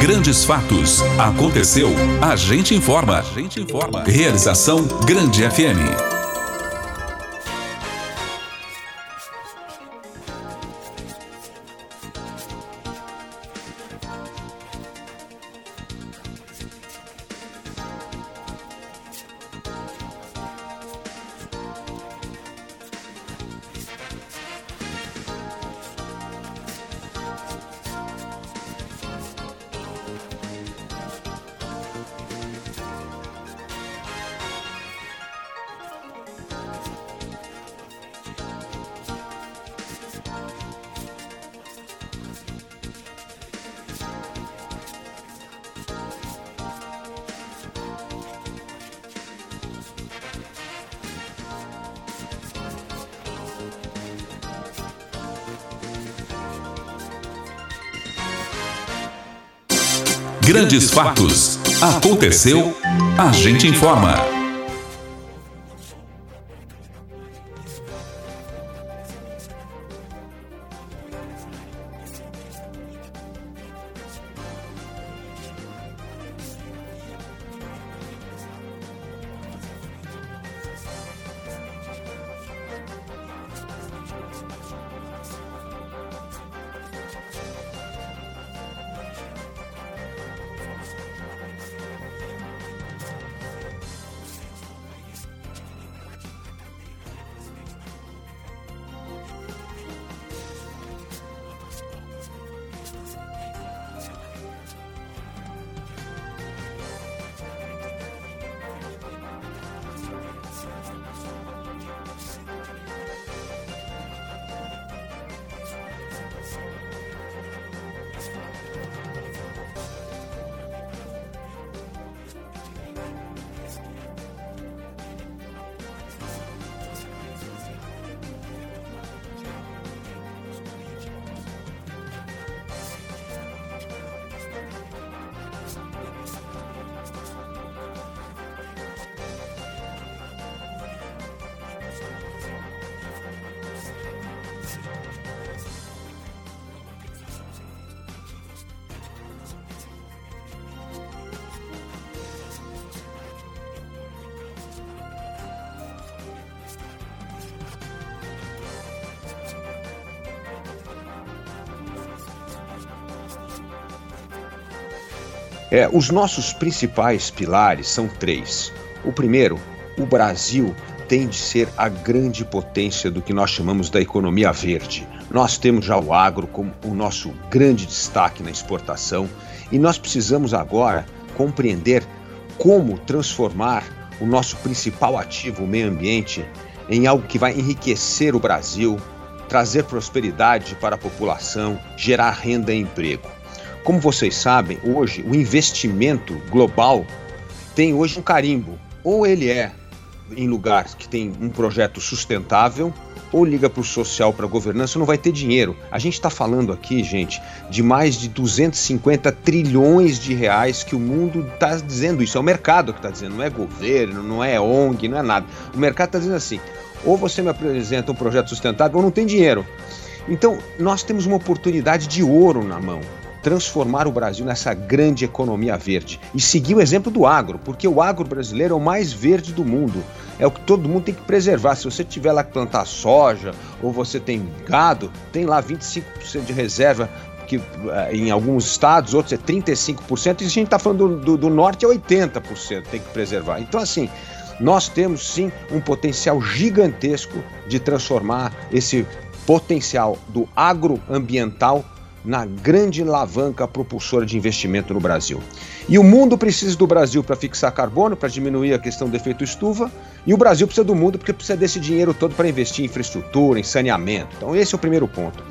Grandes fatos. Aconteceu. A gente informa. A gente informa. Realização Grande FM. Grandes fatos. Aconteceu, a gente informa. É, os nossos principais pilares são três. O primeiro, o Brasil tem de ser a grande potência do que nós chamamos da economia verde. Nós temos já o agro como o nosso grande destaque na exportação e nós precisamos agora compreender como transformar o nosso principal ativo, o meio ambiente, em algo que vai enriquecer o Brasil, trazer prosperidade para a população, gerar renda e emprego. Como vocês sabem, hoje o investimento global tem hoje um carimbo. Ou ele é em lugar que tem um projeto sustentável, ou liga para o social, para a governança, não vai ter dinheiro. A gente está falando aqui, gente, de mais de 250 trilhões de reais que o mundo está dizendo isso. É o mercado que está dizendo, não é governo, não é ONG, não é nada. O mercado está dizendo assim: ou você me apresenta um projeto sustentável ou não tem dinheiro. Então, nós temos uma oportunidade de ouro na mão transformar o Brasil nessa grande economia verde e seguir o exemplo do agro, porque o agro brasileiro é o mais verde do mundo. É o que todo mundo tem que preservar. Se você tiver lá que plantar soja ou você tem gado, tem lá 25% de reserva que eh, em alguns estados, outros é 35%, e a gente está falando do, do, do, norte é 80%, tem que preservar. Então, assim, nós temos sim um potencial gigantesco de transformar esse potencial do agroambiental na grande alavanca propulsora de investimento no Brasil. E o mundo precisa do Brasil para fixar carbono, para diminuir a questão do efeito estufa, e o Brasil precisa do mundo porque precisa desse dinheiro todo para investir em infraestrutura, em saneamento. Então, esse é o primeiro ponto.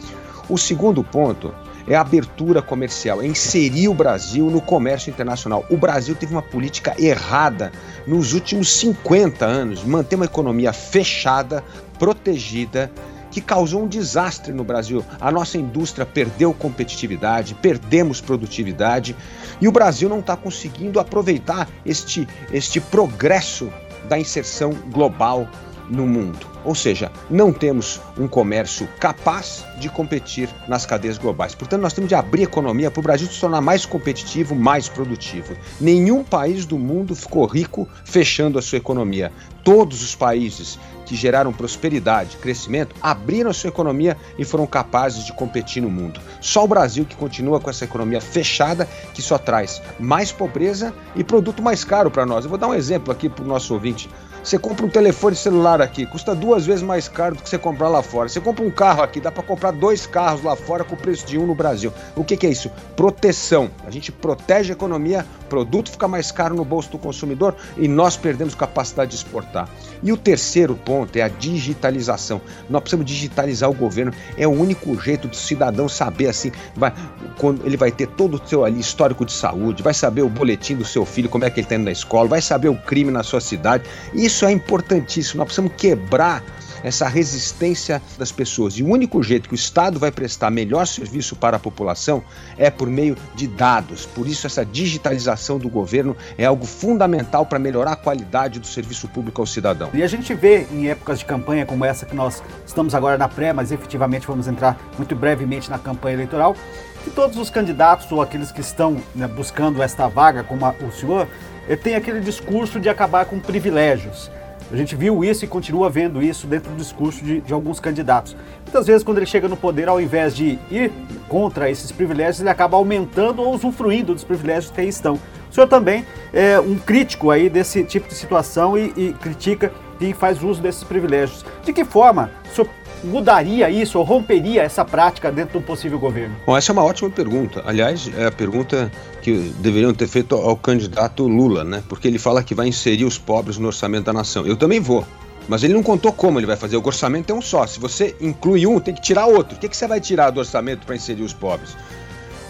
O segundo ponto é a abertura comercial, é inserir o Brasil no comércio internacional. O Brasil teve uma política errada nos últimos 50 anos, manter uma economia fechada, protegida que causou um desastre no Brasil. A nossa indústria perdeu competitividade, perdemos produtividade e o Brasil não está conseguindo aproveitar este, este progresso da inserção global no mundo. Ou seja, não temos um comércio capaz de competir nas cadeias globais. Portanto, nós temos de abrir a economia para o Brasil se tornar mais competitivo, mais produtivo. Nenhum país do mundo ficou rico fechando a sua economia. Todos os países que geraram prosperidade, crescimento, abriram a sua economia e foram capazes de competir no mundo. Só o Brasil que continua com essa economia fechada, que só traz mais pobreza e produto mais caro para nós. Eu vou dar um exemplo aqui para o nosso ouvinte. Você compra um telefone celular aqui, custa duas vezes mais caro do que você comprar lá fora. Você compra um carro aqui, dá para comprar dois carros lá fora com o preço de um no Brasil. O que, que é isso? Proteção. A gente protege a economia, produto fica mais caro no bolso do consumidor e nós perdemos capacidade de exportar. E o terceiro ponto é a digitalização. Nós precisamos digitalizar o governo. É o único jeito do cidadão saber assim, vai, quando ele vai ter todo o seu ali histórico de saúde, vai saber o boletim do seu filho, como é que ele está indo na escola, vai saber o crime na sua cidade. E isso é importantíssimo. Nós precisamos quebrar essa resistência das pessoas. E o único jeito que o Estado vai prestar melhor serviço para a população é por meio de dados. Por isso, essa digitalização do governo é algo fundamental para melhorar a qualidade do serviço público ao cidadão. E a gente vê em épocas de campanha como essa que nós estamos agora na pré, mas efetivamente vamos entrar muito brevemente na campanha eleitoral, que todos os candidatos ou aqueles que estão né, buscando esta vaga, como a, o senhor, tem aquele discurso de acabar com privilégios. A gente viu isso e continua vendo isso dentro do discurso de, de, alguns candidatos. Muitas vezes, quando ele chega no poder, ao invés de ir contra esses privilégios, ele acaba aumentando ou usufruindo dos privilégios que aí estão. O senhor também é um crítico aí desse tipo de situação e, e critica quem faz uso desses privilégios. De que forma o senhor mudaria isso ou romperia essa prática dentro do possível governo? Bom, essa é uma ótima pergunta. Aliás, é a pergunta que deveriam ter feito ao candidato Lula, né? Porque ele fala que vai inserir os pobres no orçamento da nação. Eu também vou. Mas ele não contou como ele vai fazer. O orçamento é um só. Se você inclui um, tem que tirar outro. O que, que você vai tirar do orçamento para inserir os pobres?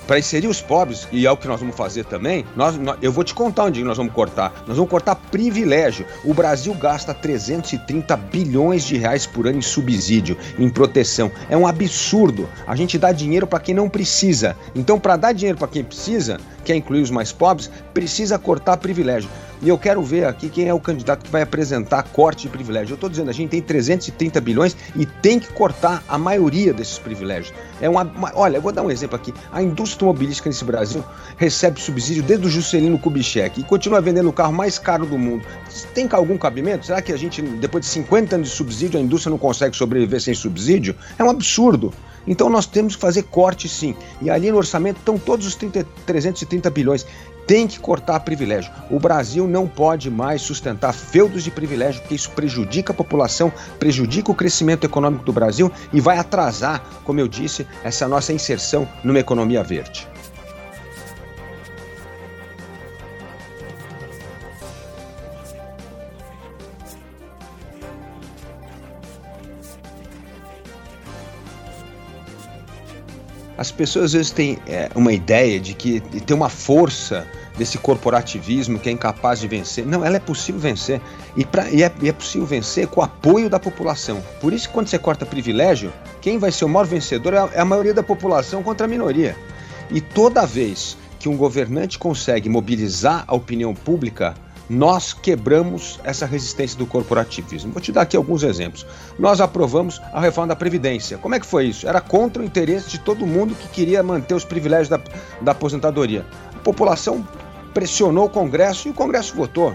Para inserir os pobres, e é o que nós vamos fazer também, nós, nós, eu vou te contar onde nós vamos cortar. Nós vamos cortar privilégio. O Brasil gasta 330 bilhões de reais por ano em subsídio, em proteção. É um absurdo. A gente dá dinheiro para quem não precisa. Então, para dar dinheiro para quem precisa, quer incluir os mais pobres, precisa cortar privilégio. E eu quero ver aqui quem é o candidato que vai apresentar corte de privilégio. Eu estou dizendo, a gente tem 330 bilhões e tem que cortar a maioria desses privilégios. É uma, uma, olha, eu vou dar um exemplo aqui. A indústria automobilística nesse Brasil recebe subsídio desde o Juscelino Kubitschek e continua vendendo o carro mais caro do mundo. Tem algum cabimento? Será que a gente, depois de 50 anos de subsídio, a indústria não consegue sobreviver sem subsídio? É um absurdo. Então nós temos que fazer corte sim. E ali no orçamento estão todos os 30, 330 bilhões tem que cortar privilégio. O Brasil não pode mais sustentar feudos de privilégio, porque isso prejudica a população, prejudica o crescimento econômico do Brasil e vai atrasar, como eu disse, essa nossa inserção numa economia verde. As pessoas às vezes têm é, uma ideia de que tem uma força desse corporativismo que é incapaz de vencer. Não, ela é possível vencer. E, pra, e, é, e é possível vencer com o apoio da população. Por isso que quando você corta privilégio, quem vai ser o maior vencedor é a, é a maioria da população contra a minoria. E toda vez que um governante consegue mobilizar a opinião pública, nós quebramos essa resistência do corporativismo. Vou te dar aqui alguns exemplos. Nós aprovamos a reforma da Previdência. Como é que foi isso? Era contra o interesse de todo mundo que queria manter os privilégios da, da aposentadoria. A população pressionou o Congresso e o Congresso votou.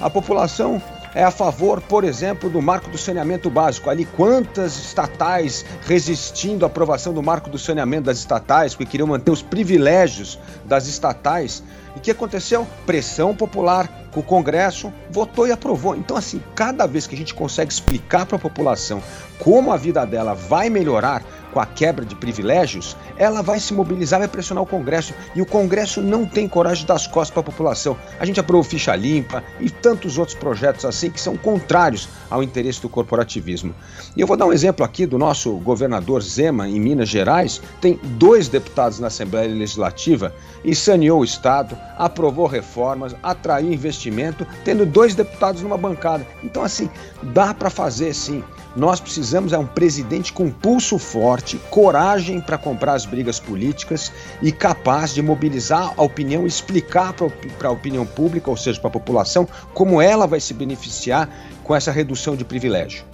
A população é a favor, por exemplo, do marco do saneamento básico. Ali, quantas estatais resistindo à aprovação do marco do saneamento das estatais, porque queriam manter os privilégios das estatais. E o que aconteceu? Pressão popular, o Congresso votou e aprovou. Então, assim, cada vez que a gente consegue explicar para a população como a vida dela vai melhorar com a quebra de privilégios, ela vai se mobilizar, vai pressionar o Congresso. E o Congresso não tem coragem de dar as costas para a população. A gente aprovou ficha limpa e tantos outros projetos assim que são contrários ao interesse do corporativismo. E eu vou dar um exemplo aqui do nosso governador Zema, em Minas Gerais. Tem dois deputados na Assembleia Legislativa e saneou o Estado, aprovou reformas, atraiu investimento, tendo dois deputados numa bancada. Então, assim, dá para fazer sim. Nós precisamos é um presidente com pulso forte, coragem para comprar as brigas políticas e capaz de mobilizar a opinião, explicar para a opinião pública, ou seja, para a população, como ela vai se beneficiar com essa redução de privilégio.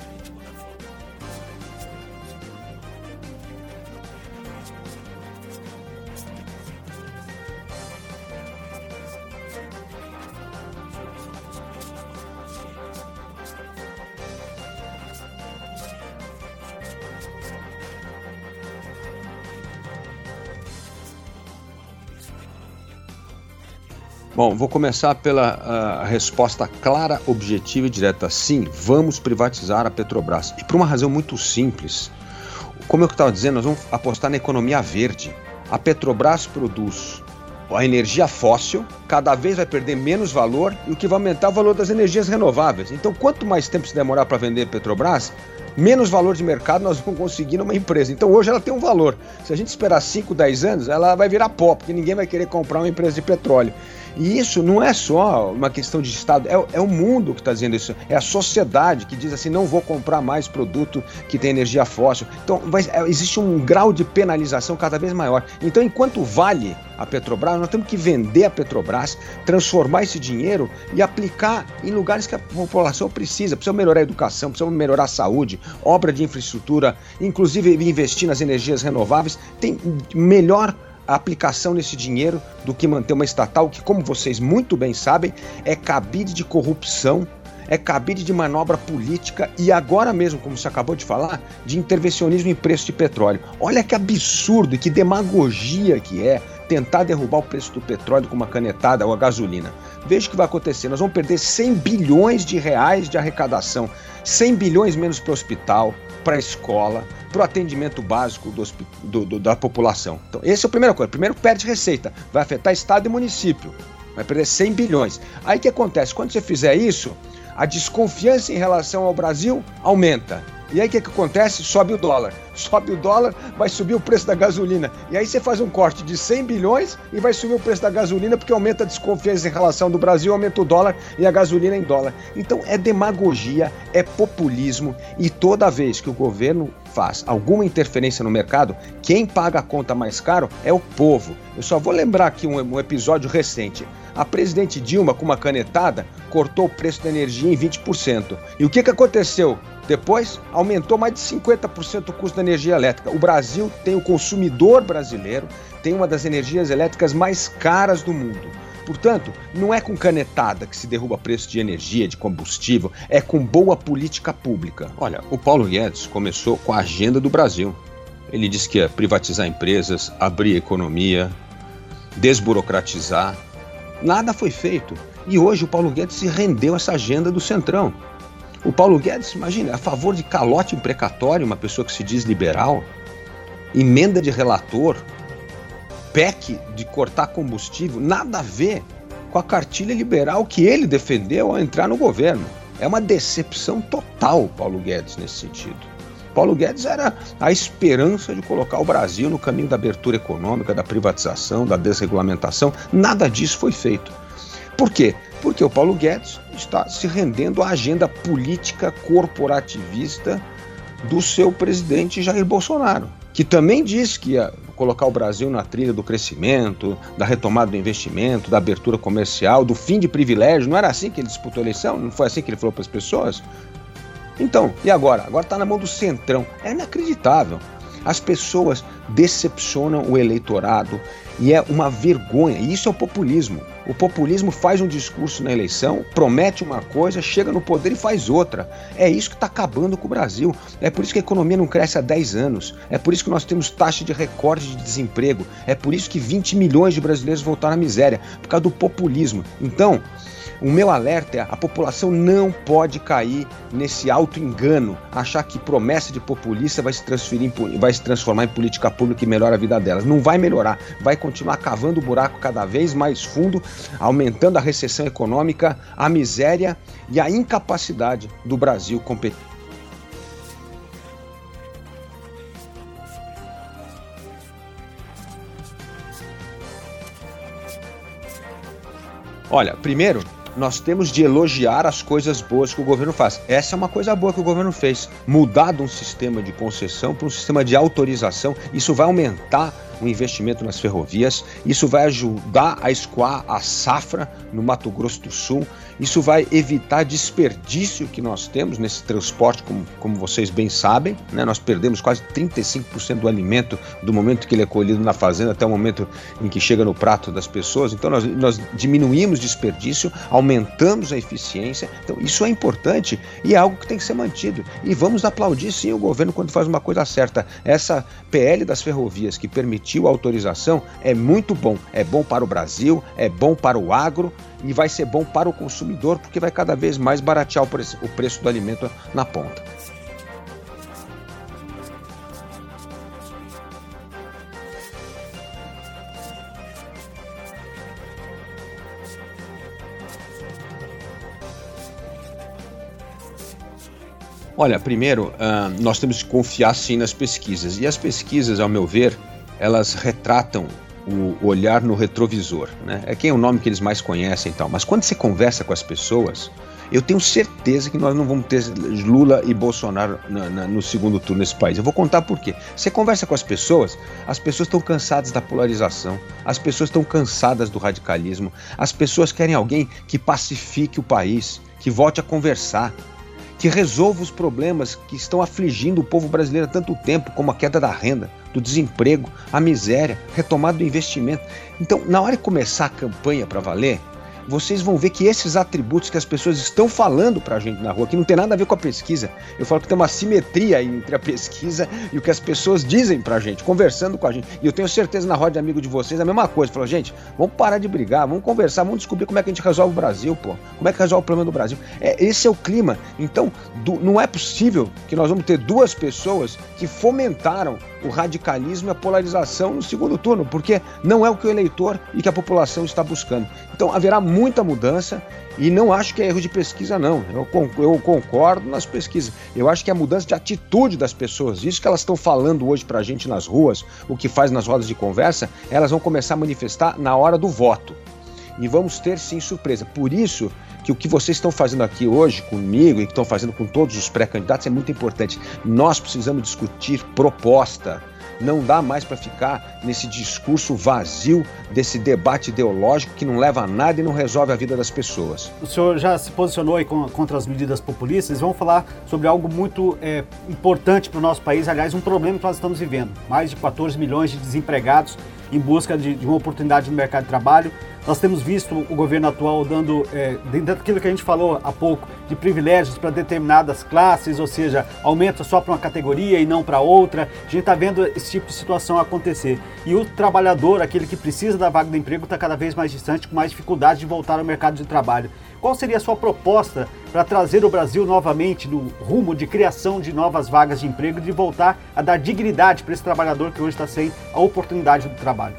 Bom, vou começar pela resposta clara, objetiva e direta. Sim, vamos privatizar a Petrobras. E por uma razão muito simples. Como eu estava dizendo, nós vamos apostar na economia verde. A Petrobras produz a energia fóssil, cada vez vai perder menos valor e o que vai aumentar é o valor das energias renováveis. Então, quanto mais tempo se demorar para vender Petrobras, menos valor de mercado nós vamos conseguir numa empresa. Então hoje ela tem um valor. Se a gente esperar 5, 10 anos, ela vai virar pó, porque ninguém vai querer comprar uma empresa de petróleo. E isso não é só uma questão de Estado, é, é o mundo que está dizendo isso. É a sociedade que diz assim: não vou comprar mais produto que tem energia fóssil. Então, é, existe um grau de penalização cada vez maior. Então, enquanto vale a Petrobras, nós temos que vender a Petrobras, transformar esse dinheiro e aplicar em lugares que a população precisa. Precisa melhorar a educação, precisa melhorar a saúde, obra de infraestrutura, inclusive investir nas energias renováveis. Tem melhor a aplicação desse dinheiro do que manter uma estatal que, como vocês muito bem sabem, é cabide de corrupção, é cabide de manobra política e agora mesmo, como você acabou de falar, de intervencionismo em preço de petróleo. Olha que absurdo e que demagogia que é tentar derrubar o preço do petróleo com uma canetada ou a gasolina. Veja o que vai acontecer. Nós vamos perder 100 bilhões de reais de arrecadação, 100 bilhões menos para o hospital, para a escola, para o atendimento básico do, do, do, da população. Então, essa é a primeira coisa. Primeiro, perde receita. Vai afetar Estado e município. Vai perder 100 bilhões. Aí o que acontece? Quando você fizer isso, a desconfiança em relação ao Brasil aumenta. E aí o que, que acontece? Sobe o dólar. Sobe o dólar, vai subir o preço da gasolina. E aí você faz um corte de 100 bilhões e vai subir o preço da gasolina porque aumenta a desconfiança em relação do Brasil, aumenta o dólar e a gasolina em dólar. Então é demagogia, é populismo e toda vez que o governo faz alguma interferência no mercado, quem paga a conta mais caro é o povo. Eu só vou lembrar aqui um, um episódio recente. A presidente Dilma, com uma canetada, cortou o preço da energia em 20%. E o que, que aconteceu? Depois, aumentou mais de 50% o custo da energia elétrica. O Brasil tem o consumidor brasileiro, tem uma das energias elétricas mais caras do mundo. Portanto, não é com canetada que se derruba preço de energia, de combustível, é com boa política pública. Olha, o Paulo Guedes começou com a agenda do Brasil. Ele disse que ia privatizar empresas, abrir a economia, desburocratizar. Nada foi feito. E hoje o Paulo Guedes se rendeu a essa agenda do Centrão. O Paulo Guedes, imagina, a favor de calote imprecatório, uma pessoa que se diz liberal, emenda de relator, PEC de cortar combustível, nada a ver com a cartilha liberal que ele defendeu ao entrar no governo. É uma decepção total, Paulo Guedes, nesse sentido. Paulo Guedes era a esperança de colocar o Brasil no caminho da abertura econômica, da privatização, da desregulamentação. Nada disso foi feito. Por quê? Porque o Paulo Guedes está se rendendo à agenda política corporativista do seu presidente Jair Bolsonaro, que também disse que ia colocar o Brasil na trilha do crescimento, da retomada do investimento, da abertura comercial, do fim de privilégio. Não era assim que ele disputou a eleição? Não foi assim que ele falou para as pessoas? Então, e agora? Agora está na mão do Centrão. É inacreditável. As pessoas decepcionam o eleitorado e é uma vergonha. Isso é o populismo. O populismo faz um discurso na eleição, promete uma coisa, chega no poder e faz outra. É isso que está acabando com o Brasil. É por isso que a economia não cresce há 10 anos. É por isso que nós temos taxa de recorde de desemprego. É por isso que 20 milhões de brasileiros voltaram à miséria, por causa do populismo. Então, o meu alerta é: a população não pode cair nesse auto-engano, achar que promessa de populista vai se, transferir em, vai se transformar em política pública e melhora a vida delas. Não vai melhorar, vai continuar cavando o buraco cada vez mais fundo, aumentando a recessão econômica, a miséria e a incapacidade do Brasil competir. Olha, primeiro, nós temos de elogiar as coisas boas que o governo faz. Essa é uma coisa boa que o governo fez. Mudar de um sistema de concessão para um sistema de autorização, isso vai aumentar o investimento nas ferrovias, isso vai ajudar a escoar a safra no Mato Grosso do Sul, isso vai evitar desperdício que nós temos nesse transporte, como, como vocês bem sabem. Né? Nós perdemos quase 35% do alimento do momento que ele é colhido na fazenda até o momento em que chega no prato das pessoas. Então, nós, nós diminuímos desperdício, aumentamos a eficiência. Então, isso é importante e é algo que tem que ser mantido. E vamos aplaudir sim o governo quando faz uma coisa certa. Essa PL das ferrovias que permite emitiu a autorização é muito bom. É bom para o Brasil, é bom para o agro e vai ser bom para o consumidor, porque vai cada vez mais baratear o preço, o preço do alimento na ponta. Olha, primeiro, uh, nós temos que confiar sim nas pesquisas. E as pesquisas, ao meu ver, elas retratam o olhar no retrovisor. Né? É quem é o nome que eles mais conhecem e tal. Mas quando você conversa com as pessoas, eu tenho certeza que nós não vamos ter Lula e Bolsonaro na, na, no segundo turno nesse país. Eu vou contar por quê. Você conversa com as pessoas, as pessoas estão cansadas da polarização, as pessoas estão cansadas do radicalismo, as pessoas querem alguém que pacifique o país, que volte a conversar, que resolva os problemas que estão afligindo o povo brasileiro há tanto tempo, como a queda da renda, do desemprego, a miséria, retomada do investimento. Então, na hora de começar a campanha para valer, vocês vão ver que esses atributos que as pessoas estão falando para a gente na rua, que não tem nada a ver com a pesquisa, eu falo que tem uma simetria entre a pesquisa e o que as pessoas dizem para a gente, conversando com a gente. E eu tenho certeza na roda de amigo de vocês a mesma coisa. Falou, gente, vamos parar de brigar, vamos conversar, vamos descobrir como é que a gente resolve o Brasil, pô. Como é que resolve o problema do Brasil. É, esse é o clima. Então, do, não é possível que nós vamos ter duas pessoas que fomentaram o radicalismo e a polarização no segundo turno, porque não é o que o eleitor e que a população está buscando. Então haverá muita mudança e não acho que é erro de pesquisa, não. Eu, concordo nas pesquisas. Eu acho que é mudança de atitude das pessoas. Isso que elas estão falando hoje para a gente nas ruas, o que faz nas rodas de conversa, elas vão começar a manifestar na hora do voto. E vamos ter sim surpresa. Por isso que o que vocês estão fazendo aqui hoje comigo e que estão fazendo com todos os pré-candidatos é muito importante. Nós precisamos discutir proposta. Não dá mais para ficar nesse discurso vazio, desse debate ideológico que não leva a nada e não resolve a vida das pessoas. O senhor já se posicionou aí contra as medidas populistas. Vamos falar sobre algo muito é, importante para o nosso país, aliás, um problema que nós estamos vivendo. Mais de 14 milhões de desempregados em busca de, de uma oportunidade no mercado de trabalho. Nós temos visto o governo atual dando, é, dentro daquilo que a gente falou há pouco, de privilégios para determinadas classes, ou seja, aumenta só para uma categoria e não para outra. A gente está vendo esse tipo de situação acontecer. E o trabalhador, aquele que precisa da vaga de emprego, está cada vez mais distante, com mais dificuldade de voltar ao mercado de trabalho. Qual seria a sua proposta para trazer o Brasil novamente no rumo de criação de novas vagas de emprego e de voltar a dar dignidade para esse trabalhador que hoje está sem a oportunidade do trabalho?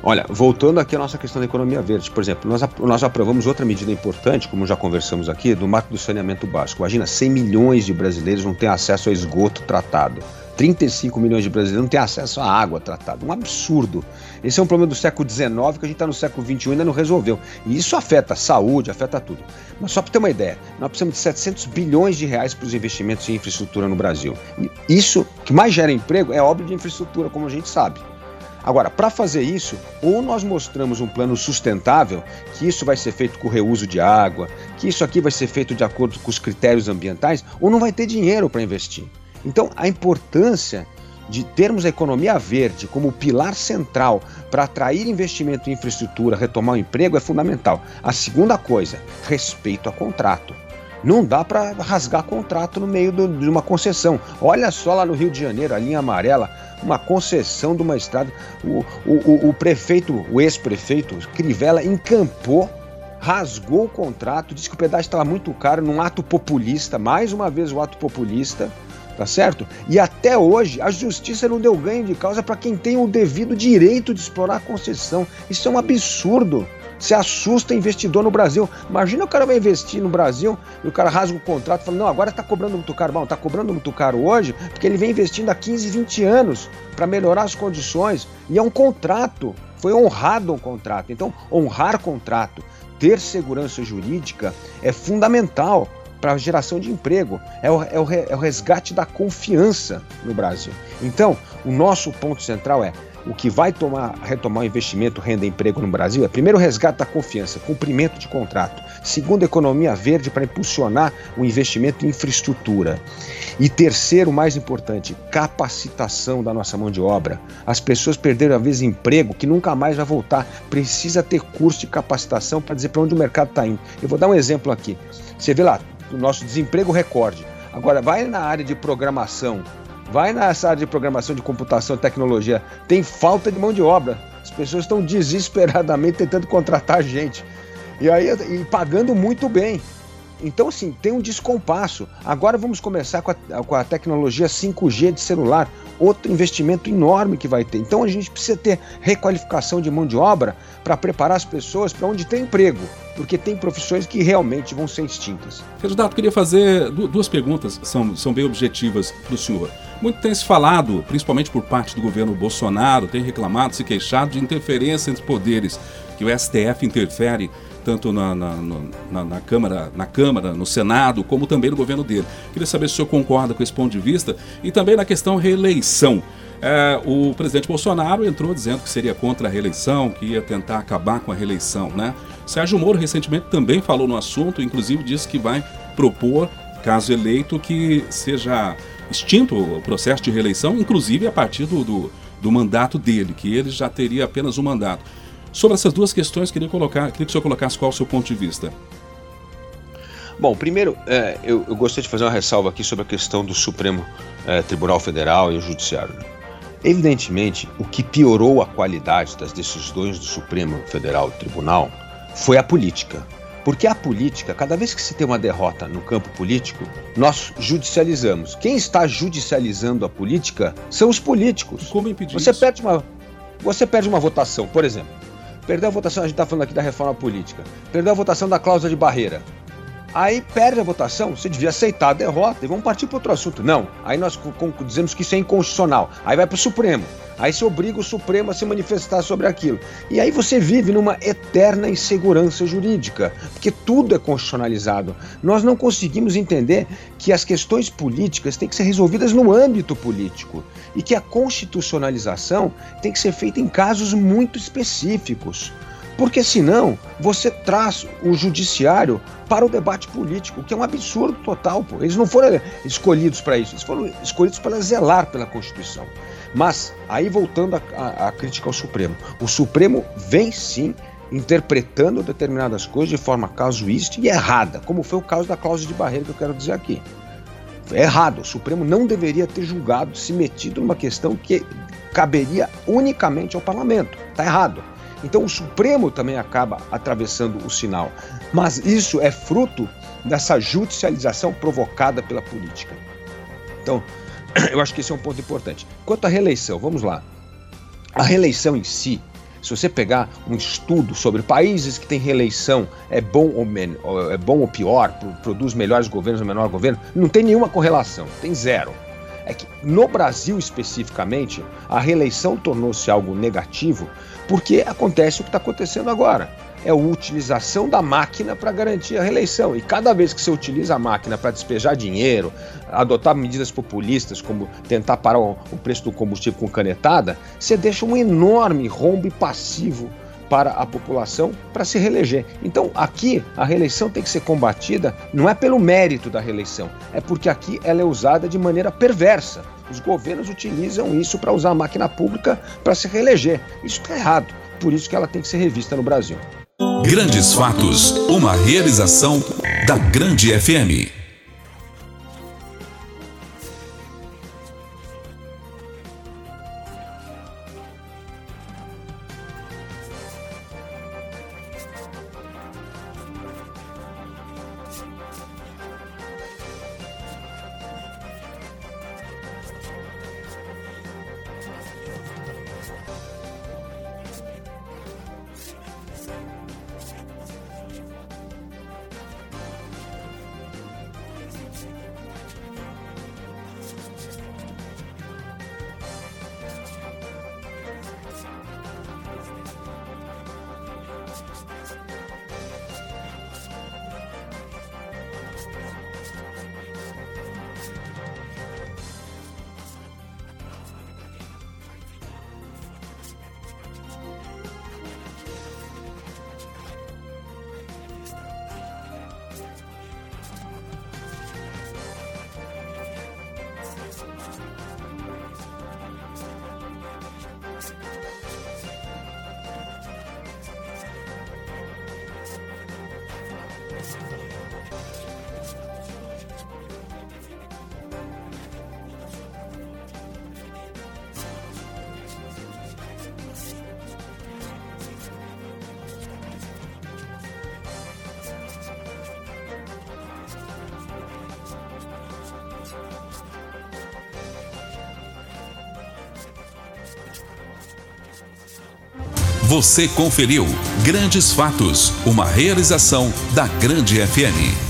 Olha, voltando aqui à nossa questão da economia verde, por exemplo, nós, nós aprovamos outra medida importante, como já conversamos aqui, do marco do saneamento básico. Imagina, 100 milhões de brasileiros não têm acesso ao esgoto tratado. 35 milhões de brasileiros não têm acesso à água tratada. Um absurdo. Esse é um problema do século XIX que a gente está no século XXI e ainda não resolveu. E isso afeta a saúde, afeta tudo. Mas só para ter uma ideia, nós precisamos de 700 bilhões de reais para os investimentos em infraestrutura no Brasil. Isso que mais gera emprego é obra de infraestrutura, como a gente sabe. Agora, para fazer isso, ou nós mostramos um plano sustentável, que isso vai ser feito com reuso de água, que isso aqui vai ser feito de acordo com os critérios ambientais, ou não vai ter dinheiro para investir. Então, a importância de termos a economia verde como pilar central para atrair investimento em infraestrutura, retomar o emprego é fundamental. A segunda coisa, respeito a contrato. Não dá para rasgar contrato no meio do, de uma concessão. Olha só lá no Rio de Janeiro, a linha amarela, uma concessão de uma estrada. O, o, o prefeito, o ex-prefeito Crivella encampou, rasgou o contrato, disse que o pedágio estava muito caro, num ato populista, mais uma vez o ato populista, tá certo? E até hoje a justiça não deu ganho de causa para quem tem o devido direito de explorar a concessão. Isso é um absurdo. Se assusta investidor no Brasil. Imagina o cara vai investir no Brasil e o cara rasga o contrato e fala: não, agora está cobrando muito caro. Bom, está cobrando muito caro hoje porque ele vem investindo há 15, 20 anos para melhorar as condições. E é um contrato. Foi honrado um contrato. Então, honrar contrato, ter segurança jurídica é fundamental para a geração de emprego, é o, é, o, é o resgate da confiança no Brasil. Então, o nosso ponto central é o que vai tomar, retomar o investimento, renda e emprego no Brasil é primeiro resgate da confiança, cumprimento de contrato. Segundo, economia verde para impulsionar o investimento em infraestrutura. E terceiro, mais importante, capacitação da nossa mão de obra. As pessoas perderam, às vezes, emprego que nunca mais vai voltar. Precisa ter curso de capacitação para dizer para onde o mercado está indo. Eu vou dar um exemplo aqui. Você vê lá, o nosso desemprego recorde. Agora, vai na área de programação Vai nessa área de programação de computação e tecnologia. Tem falta de mão de obra. As pessoas estão desesperadamente tentando contratar gente. E aí e pagando muito bem. Então, assim, tem um descompasso. Agora vamos começar com a, com a tecnologia 5G de celular, outro investimento enorme que vai ter. Então, a gente precisa ter requalificação de mão de obra para preparar as pessoas para onde tem emprego, porque tem profissões que realmente vão ser extintas. Candidato, queria fazer duas perguntas, são, são bem objetivas para o senhor. Muito tem se falado, principalmente por parte do governo Bolsonaro, tem reclamado, se queixado de interferência entre poderes, que o STF interfere tanto na, na, na, na, Câmara, na Câmara, no Senado, como também no governo dele. Queria saber se o senhor concorda com esse ponto de vista e também na questão reeleição. É, o presidente Bolsonaro entrou dizendo que seria contra a reeleição, que ia tentar acabar com a reeleição, né? Sérgio Moro recentemente também falou no assunto, inclusive disse que vai propor, caso eleito, que seja extinto o processo de reeleição, inclusive a partir do, do, do mandato dele, que ele já teria apenas um mandato. Sobre essas duas questões, queria, colocar, queria que o senhor colocasse qual o seu ponto de vista. Bom, primeiro, é, eu, eu, gostaria de fazer uma ressalva aqui sobre a questão do Supremo é, Tribunal Federal e o Judiciário. Evidentemente, o que piorou a qualidade das decisões do Supremo Federal Tribunal foi a política. Porque a política, cada vez que se tem uma derrota no campo político, nós judicializamos. Quem está judicializando a política são os políticos. Como impedir você isso? Perde uma, você perde uma votação, por exemplo. Perdeu a votação, a gente está falando aqui da reforma política. Perdeu a votação da cláusula de barreira. Aí perde a votação, você devia aceitar a derrota e vamos partir para outro assunto. Não, aí nós dizemos que isso é inconstitucional. Aí vai para o Supremo. Aí se obriga o Supremo a se manifestar sobre aquilo. E aí você vive numa eterna insegurança jurídica, porque tudo é constitucionalizado. Nós não conseguimos entender que as questões políticas têm que ser resolvidas no âmbito político e que a constitucionalização tem que ser feita em casos muito específicos. Porque senão você traz o judiciário para o debate político, que é um absurdo total. Pô. Eles não foram escolhidos para isso, eles foram escolhidos para zelar pela Constituição. Mas, aí voltando à crítica ao Supremo, o Supremo vem sim interpretando determinadas coisas de forma casuística e errada, como foi o caso da cláusula de barreira que eu quero dizer aqui. É errado, o Supremo não deveria ter julgado, se metido numa questão que caberia unicamente ao parlamento. Está errado. Então o Supremo também acaba atravessando o sinal. Mas isso é fruto dessa judicialização provocada pela política. Então, eu acho que esse é um ponto importante. Quanto à reeleição, vamos lá. A reeleição em si, se você pegar um estudo sobre países que têm reeleição, é bom ou, é bom ou pior, produz melhores governos ou menor governo, não tem nenhuma correlação, tem zero é que no Brasil especificamente a reeleição tornou-se algo negativo porque acontece o que está acontecendo agora. É a utilização da máquina para garantir a reeleição. E cada vez que você utiliza a máquina para despejar dinheiro, adotar medidas populistas, como tentar parar o preço do combustível com canetada, você deixa um enorme rombo passivo para a população para se reeleger. Então, aqui a reeleição tem que ser combatida não é pelo mérito da reeleição, é porque aqui ela é usada de maneira perversa. Os governos utilizam isso para usar a máquina pública para se reeleger. Isso está errado. Por isso que ela tem que ser revista no Brasil. Grandes Fatos, uma realização da Grande FM. Podcast. Você conferiu Grandes Fatos, uma realização da Grande FM.